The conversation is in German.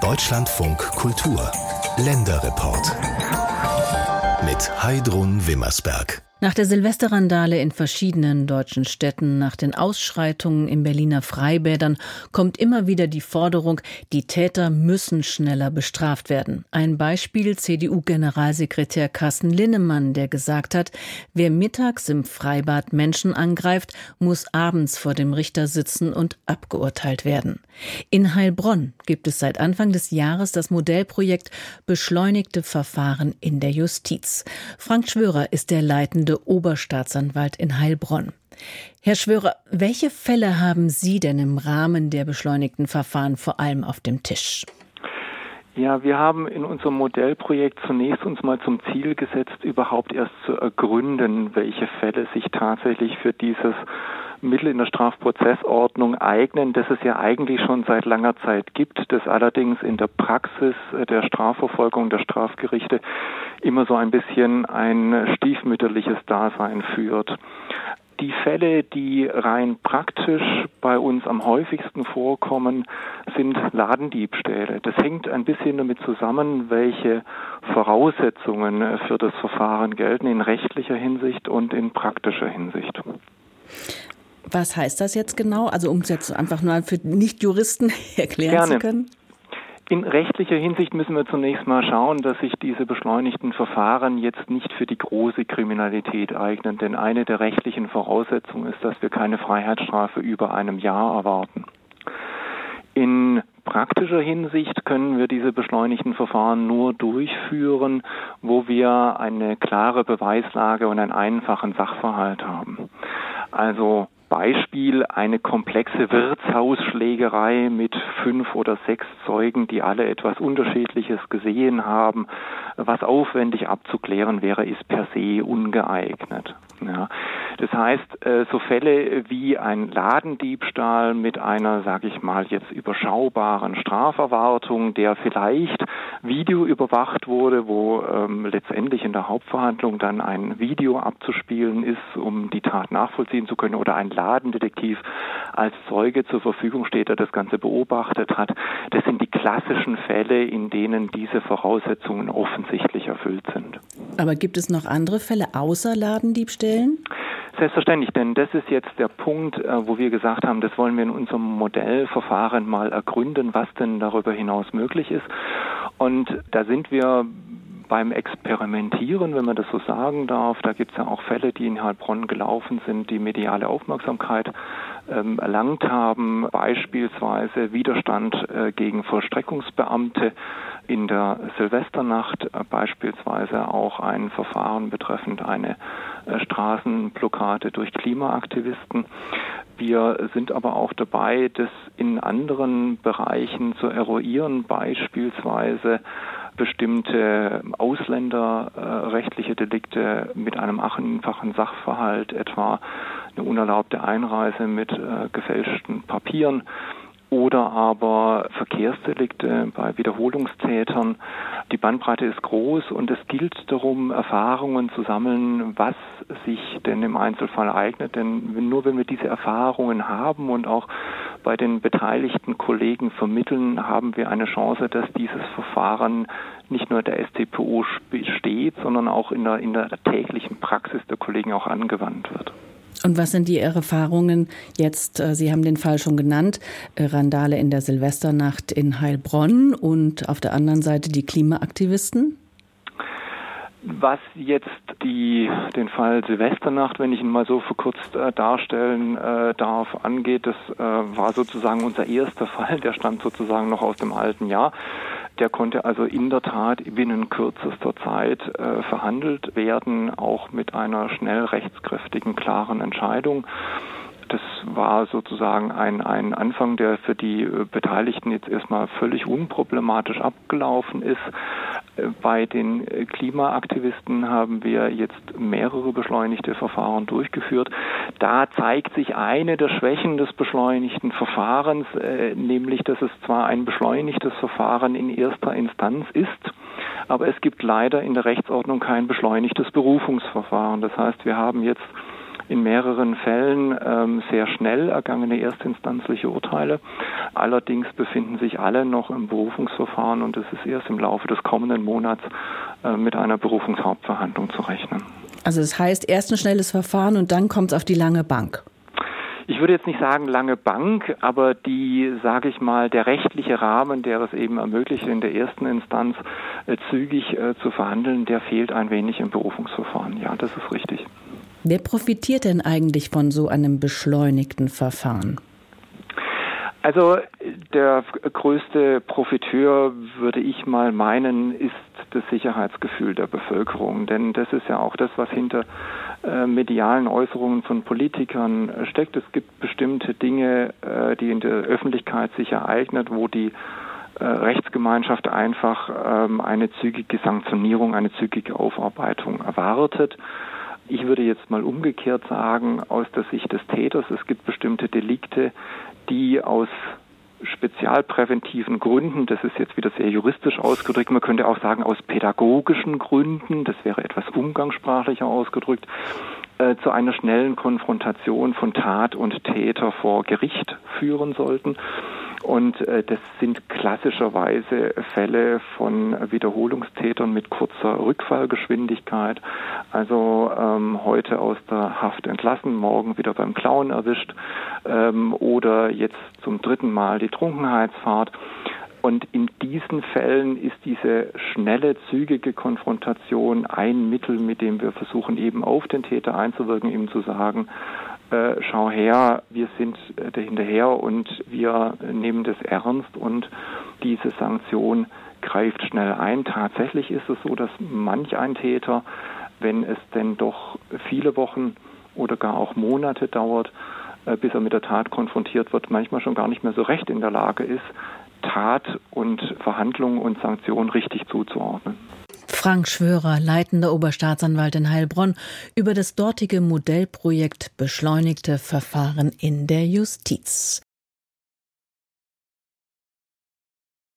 Deutschlandfunk Kultur Länderreport mit Heidrun Wimmersberg. Nach der Silvesterrandale in verschiedenen deutschen Städten, nach den Ausschreitungen in Berliner Freibädern kommt immer wieder die Forderung, die Täter müssen schneller bestraft werden. Ein Beispiel CDU-Generalsekretär Carsten Linnemann, der gesagt hat, wer mittags im Freibad Menschen angreift, muss abends vor dem Richter sitzen und abgeurteilt werden. In Heilbronn gibt es seit Anfang des Jahres das Modellprojekt Beschleunigte Verfahren in der Justiz. Frank Schwörer ist der leitende leitende Oberstaatsanwalt in Heilbronn. Herr Schwörer, welche Fälle haben Sie denn im Rahmen der beschleunigten Verfahren vor allem auf dem Tisch? Ja, wir haben in unserem Modellprojekt zunächst uns mal zum Ziel gesetzt, überhaupt erst zu ergründen, welche Fälle sich tatsächlich für dieses Mittel in der Strafprozessordnung eignen, das es ja eigentlich schon seit langer Zeit gibt, das allerdings in der Praxis der Strafverfolgung der Strafgerichte immer so ein bisschen ein stiefmütterliches Dasein führt. Die Fälle, die rein praktisch bei uns am häufigsten vorkommen, sind Ladendiebstähle. Das hängt ein bisschen damit zusammen, welche Voraussetzungen für das Verfahren gelten in rechtlicher Hinsicht und in praktischer Hinsicht. Was heißt das jetzt genau? Also um es jetzt einfach nur für Nicht-Juristen erklären Gerne. zu können? In rechtlicher Hinsicht müssen wir zunächst mal schauen, dass sich diese beschleunigten Verfahren jetzt nicht für die große Kriminalität eignen, denn eine der rechtlichen Voraussetzungen ist, dass wir keine Freiheitsstrafe über einem Jahr erwarten. In praktischer Hinsicht können wir diese beschleunigten Verfahren nur durchführen, wo wir eine klare Beweislage und einen einfachen Sachverhalt haben. Also Beispiel eine komplexe Wirtshausschlägerei mit fünf oder sechs Zeugen, die alle etwas Unterschiedliches gesehen haben. Was aufwendig abzuklären wäre, ist per se ungeeignet. Ja. Das heißt, äh, so Fälle wie ein Ladendiebstahl mit einer, sage ich mal, jetzt überschaubaren Straferwartung, der vielleicht Video überwacht wurde, wo ähm, letztendlich in der Hauptverhandlung dann ein Video abzuspielen ist, um die Tat nachvollziehen zu können, oder ein Ladendetektiv als Zeuge zur Verfügung steht, der das Ganze beobachtet hat. Das sind die klassischen Fälle, in denen diese Voraussetzungen offensichtlich erfüllt sind. Aber gibt es noch andere Fälle außer Ladendiebstählen? Selbstverständlich, denn das ist jetzt der Punkt, äh, wo wir gesagt haben, das wollen wir in unserem Modellverfahren mal ergründen, was denn darüber hinaus möglich ist. Und da sind wir beim Experimentieren, wenn man das so sagen darf. Da gibt es ja auch Fälle, die in Heilbronn gelaufen sind, die mediale Aufmerksamkeit ähm, erlangt haben, beispielsweise Widerstand äh, gegen Vollstreckungsbeamte in der Silvesternacht, äh, beispielsweise auch ein Verfahren betreffend eine äh, Straßenblockade durch Klimaaktivisten. Wir sind aber auch dabei, das in anderen Bereichen zu eruieren, beispielsweise bestimmte ausländerrechtliche Delikte mit einem einfachen Sachverhalt, etwa eine unerlaubte Einreise mit äh, gefälschten Papieren oder aber Verkehrsdelikte bei Wiederholungstätern. Die Bandbreite ist groß und es gilt darum, Erfahrungen zu sammeln, was sich denn im Einzelfall eignet. Denn nur wenn wir diese Erfahrungen haben und auch bei den beteiligten Kollegen vermitteln, haben wir eine Chance, dass dieses Verfahren nicht nur der StPO steht, sondern auch in der, in der täglichen Praxis der Kollegen auch angewandt wird. Und was sind die Erfahrungen jetzt? Äh, Sie haben den Fall schon genannt, äh, Randale in der Silvesternacht in Heilbronn und auf der anderen Seite die Klimaaktivisten? Was jetzt die, den Fall Silvesternacht, wenn ich ihn mal so verkürzt äh, darstellen äh, darf, angeht, das äh, war sozusagen unser erster Fall, der stammt sozusagen noch aus dem alten Jahr. Der konnte also in der Tat binnen kürzester Zeit äh, verhandelt werden, auch mit einer schnell rechtskräftigen, klaren Entscheidung. Das war sozusagen ein, ein Anfang, der für die äh, Beteiligten jetzt erstmal völlig unproblematisch abgelaufen ist. Äh, bei den äh, Klimaaktivisten haben wir jetzt mehrere beschleunigte Verfahren durchgeführt. Da zeigt sich eine der Schwächen des beschleunigten Verfahrens, nämlich dass es zwar ein beschleunigtes Verfahren in erster Instanz ist, aber es gibt leider in der Rechtsordnung kein beschleunigtes Berufungsverfahren. Das heißt, wir haben jetzt in mehreren Fällen ähm, sehr schnell ergangene erstinstanzliche Urteile. Allerdings befinden sich alle noch im Berufungsverfahren und es ist erst im Laufe des kommenden Monats äh, mit einer Berufungshauptverhandlung zu rechnen. Also das heißt erst ein schnelles Verfahren und dann kommt es auf die lange Bank ich würde jetzt nicht sagen lange Bank, aber die, sage ich mal, der rechtliche Rahmen, der es eben ermöglicht, in der ersten Instanz äh, zügig äh, zu verhandeln, der fehlt ein wenig im Berufungsverfahren. Ja, das ist richtig. Wer profitiert denn eigentlich von so einem beschleunigten Verfahren? Also der größte Profiteur, würde ich mal meinen, ist das Sicherheitsgefühl der Bevölkerung. Denn das ist ja auch das, was hinter äh, medialen Äußerungen von Politikern äh, steckt. Es gibt bestimmte Dinge, äh, die in der Öffentlichkeit sich ereignet, wo die Rechtsgemeinschaft einfach ähm, eine zügige Sanktionierung, eine zügige Aufarbeitung erwartet. Ich würde jetzt mal umgekehrt sagen, aus der Sicht des Täters, es gibt bestimmte Delikte, die aus spezialpräventiven Gründen, das ist jetzt wieder sehr juristisch ausgedrückt, man könnte auch sagen aus pädagogischen Gründen, das wäre etwas umgangssprachlicher ausgedrückt, äh, zu einer schnellen Konfrontation von Tat und Täter vor Gericht führen sollten. Und äh, das sind klassischerweise Fälle von Wiederholungstätern mit kurzer Rückfallgeschwindigkeit. Also ähm, heute aus der Haft entlassen, morgen wieder beim Klauen erwischt ähm, oder jetzt zum dritten Mal die Trunkenheitsfahrt. Und in diesen Fällen ist diese schnelle, zügige Konfrontation ein Mittel, mit dem wir versuchen, eben auf den Täter einzuwirken, ihm zu sagen, äh, schau her, wir sind äh, dahinterher und wir nehmen das ernst und diese Sanktion greift schnell ein. Tatsächlich ist es so, dass manch ein Täter, wenn es denn doch viele Wochen oder gar auch Monate dauert, äh, bis er mit der Tat konfrontiert wird, manchmal schon gar nicht mehr so recht in der Lage ist, Tat und Verhandlung und Sanktion richtig zuzuordnen. Frank Schwörer, leitender Oberstaatsanwalt in Heilbronn, über das dortige Modellprojekt Beschleunigte Verfahren in der Justiz.